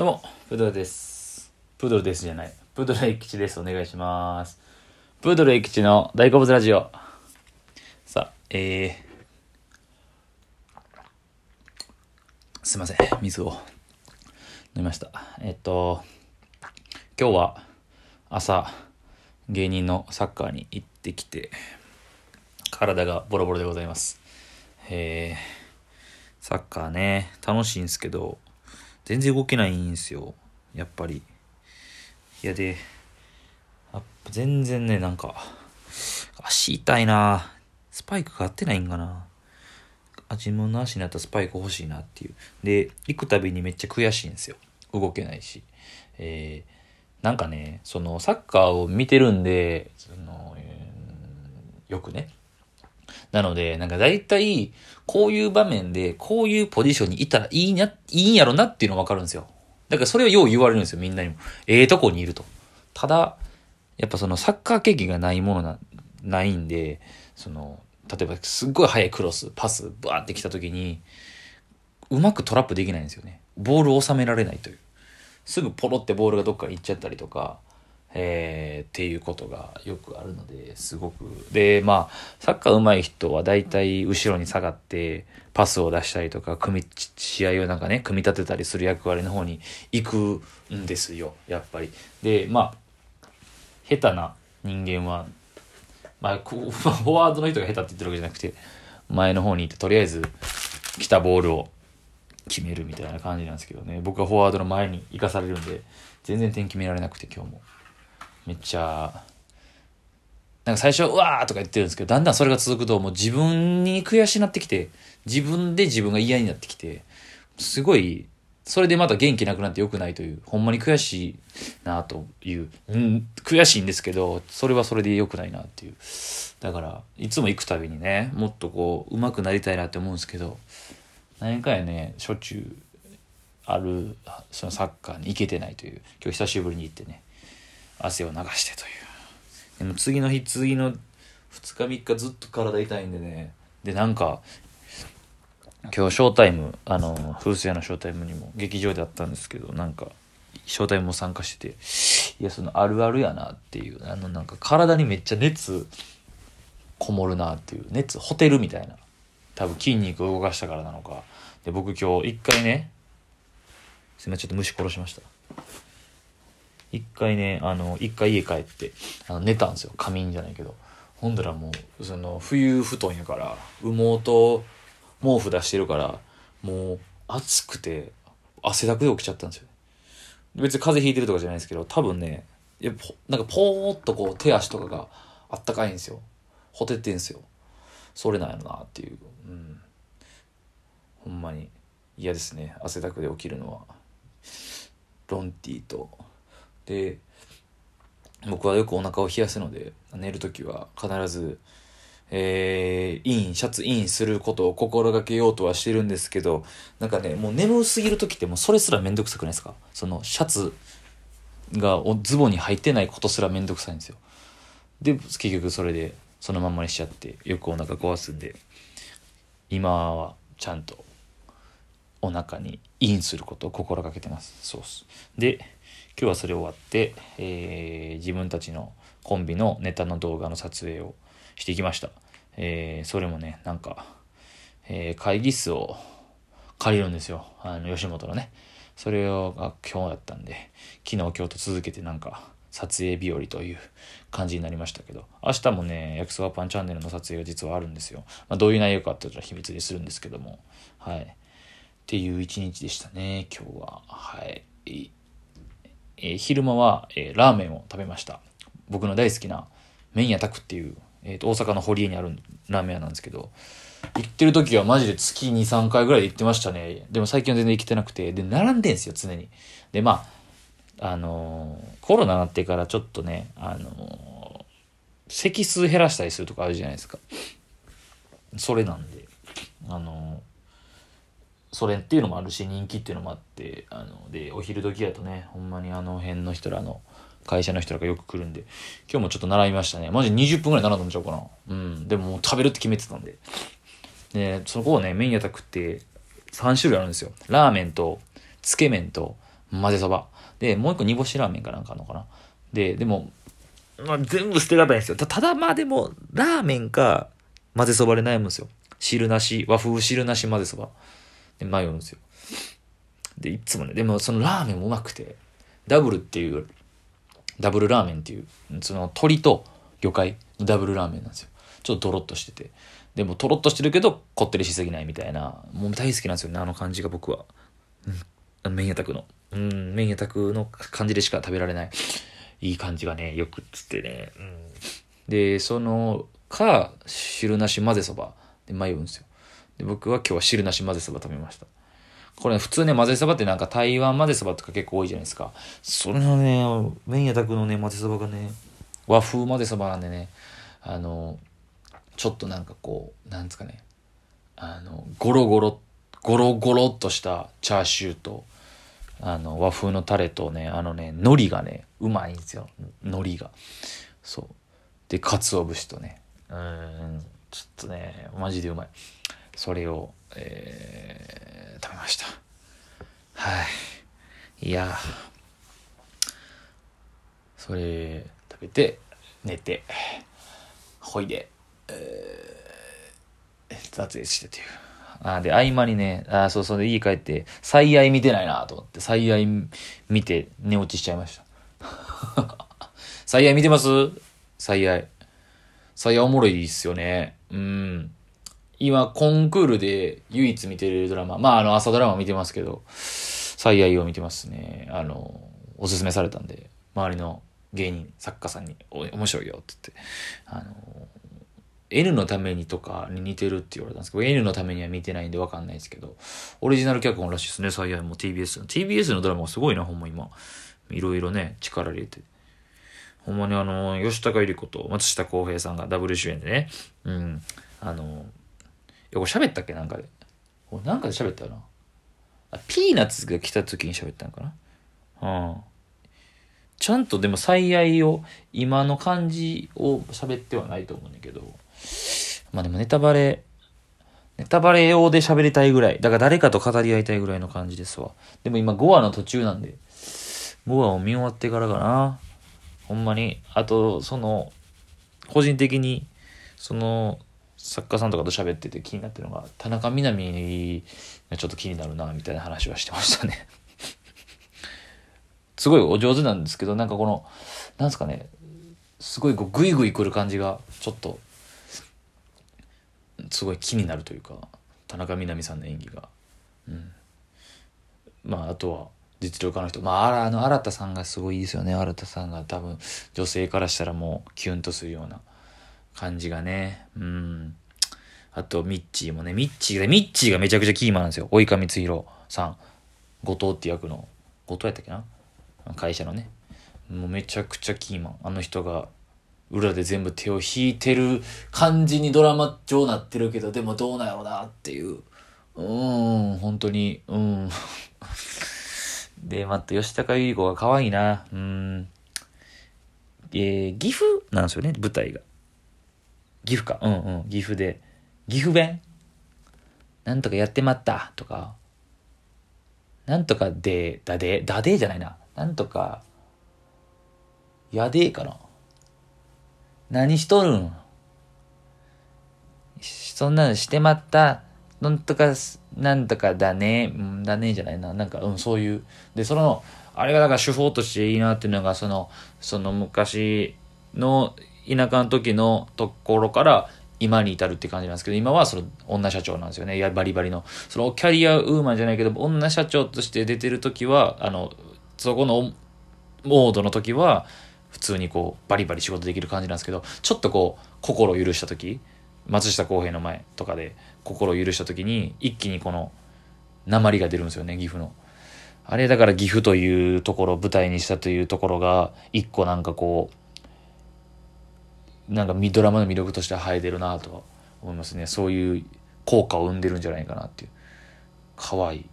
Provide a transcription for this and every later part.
どうも、プードルです。プードルですじゃない。プードル駅吉です。お願いします。プードル駅吉の大好物ラジオ。さあ、えー、すいません。水を飲みました。えっと、今日は朝、芸人のサッカーに行ってきて、体がボロボロでございます。えー、サッカーね、楽しいんですけど、全然動けないんですよ。やっぱり。いやで、やっぱ全然ね、なんか、足痛いなスパイク買ってないんかなあ自分の足になったスパイク欲しいなっていう。で、行くたびにめっちゃ悔しいんですよ。動けないし。えー、なんかね、その、サッカーを見てるんで、その、よくね。なので、なんか大体、こういう場面で、こういうポジションにいたらいいな、いいんやろなっていうのわかるんですよ。だからそれをよう言われるんですよ、みんなにも。ええとこにいると。ただ、やっぱそのサッカー経験がないものな、ないんで、その、例えばすっごい速いクロス、パス、バーって来た時に、うまくトラップできないんですよね。ボールを収められないという。すぐポロってボールがどっかに行っちゃったりとか、えー、っていうことがよくあるのですごく。でまあサッカー上手い人は大体後ろに下がってパスを出したりとか組み試合をなんかね組み立てたりする役割の方に行くんですよやっぱり。でまあ下手な人間はまあ フォワードの人が下手って言ってるわけじゃなくて前の方にいてとりあえず来たボールを決めるみたいな感じなんですけどね。僕はフォワードの前に行かされるんで全然点決められなくて今日も。めっちゃ、なんか最初、うわとか言ってるんですけど、だんだんそれが続くと、もう自分に悔しになってきて、自分で自分が嫌になってきて、すごい、それでまた元気なくなって良くないという、ほんまに悔しいなという、うん、悔しいんですけど、それはそれで良くないなっていう。だから、いつも行くたびにね、もっとこう、上手くなりたいなって思うんですけど、何回ね、しょっちゅう、ある、そのサッカーに行けてないという、今日久しぶりに行ってね、汗を流してという。でも次の日次の2日3日ずっと体痛いんでね。でなんか今日ショータイムあの風水屋のショータイムにも劇場であったんですけどなんかショータイムも参加してていやそのあるあるやなっていうあのなんか体にめっちゃ熱こもるなっていう熱ホテルみたいな。多分筋肉を動かしたからなのか。で僕今日一回ねすいませんちょっと虫殺しました。一回ね、あの、一回家帰って、あの寝たんですよ。仮眠じゃないけど。ほんだらもう、その、冬布団やから、羽毛と毛布出してるから、もう、暑くて、汗だくで起きちゃったんですよ。別に風邪ひいてるとかじゃないですけど、多分ね、やっぱなんかポーっとこう、手足とかがあったかいんですよ。ほてってんすよ。それなんやろなっていう。うん。ほんまに嫌ですね。汗だくで起きるのは。ロンティーと、で僕はよくお腹を冷やすので寝る時は必ず、えー、インシャツインすることを心がけようとはしてるんですけどなんかねもう眠すぎる時ってもうそれすらめんどくさくないですか？そのシャツがズボンに入ってないことすらめんどくさいんですよ。で結局それでそのまんまにしちゃってよくお腹壊すんで今はちゃんとお腹にインすることを心がけてます。そうっす。で今日はそれ終わって、えー自分たちのコンビのネタの動画の撮影をしてきました。えーそれもね、なんか、えー会議室を借りるんですよ。あの、吉本のね。それをが今日だったんで、昨日今日と続けてなんか、撮影日和という感じになりましたけど、明日もね、焼きそばパンチャンネルの撮影が実はあるんですよ。まあ、どういう内容かって言ったら秘密にするんですけども、はい。っていう一日でしたね、今日は。はい。えー昼間は、えーラーメンを食べました。僕の大好きな麺屋拓っていう、えーと大阪の堀江にあるラーメン屋なんですけど行ってる時はマジで月23回ぐらいで行ってましたね。でも最近は全然行けてなくてで並んでんすよ常に。でまああのーコロナになってからちょっとねあのー席数減らしたりするとかあるじゃないですか。それなんであのそれっていうのもあるし人気っていうのもあってあのでお昼時やとねほんまにあの辺の人らの会社の人らがよく来るんで今日もちょっと習いましたねマジ20分ぐらい習ったんちゃうかなうんでももう食べるって決めてたんででそこをね麺屋たくって3種類あるんですよラーメンとつけ麺と混ぜそば。で、もう一個煮干しラーメンかなんかあるのかな。で、でも、まあ、全部捨てがたいんですよ。たただまあでも、ラーメンか混ぜそばで悩むんですよ。汁なし、和風汁なし混ぜそば。で、迷うんですよ。で、いつもね、でもそのラーメンもうまくて、ダブルっていう、ダブルラーメンっていう、その鶏と魚介のダブルラーメンなんですよ。ちょっとドロッとしてて。でも、とろっとしてるけど、こってりしすぎないみたいな。もう大好きなんですよね、あの感じが僕は。うん。麺屋宅の。うん、麺屋宅の感じでしか食べられない。いい感じがね、よくっつってね。うん。で、その、か、汁なし混ぜそばで迷うんですよ。で、僕は今日は汁なし混ぜそば食べました。これ、ね、普通ね、混ぜそばってなんか台湾混ぜそばとか結構多いじゃないですか。それのね、麺屋宅のね、混ぜそばがね、和風混ぜそばなんでね、あの、ちょっとなんかこう、なんですかね、あの、ゴロゴロ、ゴロゴロっとしたチャーシューと、あの、和風のタレとね、あのね、海苔がね、うまいんですよ。海苔が。そう。で、鰹節とね、うん、ちょっとね、マジでうまい。それを、えー、食べました。はい。いやそれ食べて、寝て、ほいで、えー、撮影してという。あで、合間にね、あそうそう、家帰って、最愛見てないなと思って、最愛見て寝落ちしちゃいました。最愛見てます？最愛。最愛おもろいっすよね。うん。今、コンクールで唯一見てるドラマ、まあ、あの、朝ドラマ見てますけど、最愛を見てますね。あの、おすすめされたんで、周りの芸人、作家さんに、お面白いよって言って、あの、N のためにとかに似てるって言われたんですけど、N のためには見てないんでわかんないですけど、オリジナル脚本らしいですね、最愛も TBS の。TBS のドラマすごいな、ほんま今。いろいろね、力入れて。ほんまにあの、吉高由里子と松下洸平さんがダブル主演でね、うん、あの、これ喋ったっけ？なんかで。なんかで喋ったよな。あ、ピーナッツが来た時に喋ったのかな？うん。ちゃんとでも最愛を、今の感じを喋ってはないと思うんだけど、まあでもネタバレ、ネタバレ用で喋りたいぐらい。だから誰かと語り合いたいぐらいの感じですわ。でも今5話の途中なんで、5話を見終わってからかな。ほんまに。あと、その、個人的に、その、作家さんとかと喋ってて気になってるのが、田中みな実がちょっと気になるな、みたいな話はしてましたね。すごいお上手なんですけど、なんかこの、なんすかね、すごいこうグイグイ来る感じが、ちょっと、すごい気になるというか田中みな実さんの演技が、うん、まああとは実力家の人。まああの新田さんがすごいいいですよね。新田さんが多分女性からしたらもうキュンとするような。感じがねうんあとミッチーもねミッチーがミッチーがめちゃくちゃキーマンなんですよ及川光弘さん後藤って役の後藤やったっけな？会社のねもうめちゃくちゃキーマンあの人が裏で全部手を引いてる感じにドラマ上なってるけど、でもどうなんやろうなっていう。うん、本当に、うん。で、また吉高由里子が可愛いな。うん。えー、岐阜なんですよね、舞台が。岐阜か。うんうん。岐阜で。岐阜弁？なんとかやってまったとか。なんとかで、だで、だで？じゃないな。なんとか、やでかな。何しとるん？そんなのしてまった。なんとか、なんとかだね。うん、だねじゃないな。なんか、うん、そういう。で、その、あれがだから手法としていいなっていうのが、その、その昔の田舎の時のところから今に至るって感じなんですけど、今はその女社長なんですよね。いや、バリバリの。そのキャリアウーマンじゃないけど、女社長として出てる時は、あの、そこのモードの時は、普通にこうバリバリ仕事できる感じなんですけどちょっとこう心を許した時松下洸平の前とかで心を許した時に一気にこの鉛が出るんですよね岐阜の。あれだから岐阜というところを舞台にしたというところが一個なんかこうなんかドラマの魅力としては生えてるなとは思いますねそういう効果を生んでるんじゃないかなっていう可愛い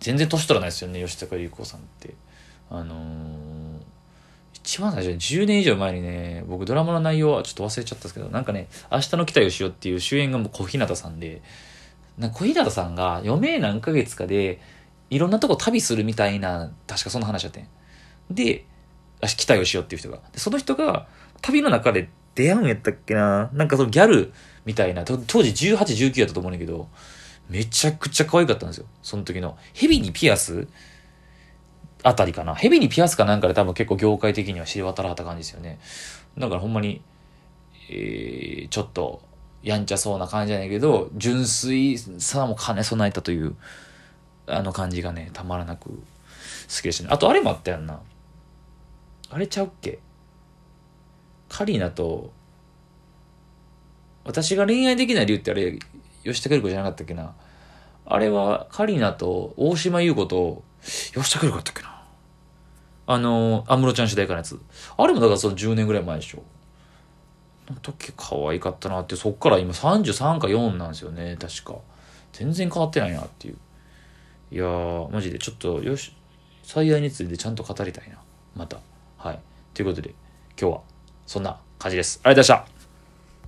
全然年取らないですよね吉高由里子さんってあのー一番最初に10年以上前にね、僕ドラマの内容はちょっと忘れちゃったんですけど、なんかね、明日の期待をしようっていう主演がもう小日向さんで、なんか小日向さんが余命何ヶ月かで、いろんなとこ旅するみたいな、確かそんな話やってん。で、期待をしようっていう人が。で、その人が、旅の中で出会うんやったっけな？なんかそのギャルみたいな、当時18、19やったと思うんだけど、めちゃくちゃ可愛かったんですよ。その時の。蛇にピアスあたりかな？蛇にピアスかなんかで多分結構業界的には知り渡らはった感じですよね。だからほんまに、えー、ちょっと、やんちゃそうな感じじゃないけど、純粋さも兼ね備えたという、あの感じがね、たまらなく好きでしたね。あとあれもあったやんな。あれちゃうっけ？カリーナと、私が恋愛できない理由ってあれ、吉高由里子じゃなかったっけな？あれは、カリーナと大島優子と、吉高由里子だったっけな？あの、安室ちゃん主題歌のやつ。あれもだからその10年ぐらい前でしょ。の時可愛かったなって、そっから今33か4なんですよね、確か。全然変わってないなっていう。いやー、マジでちょっと、よし、最愛についてちゃんと語りたいな。また。はい。ということで、今日はそんな感じです。ありがとうございました。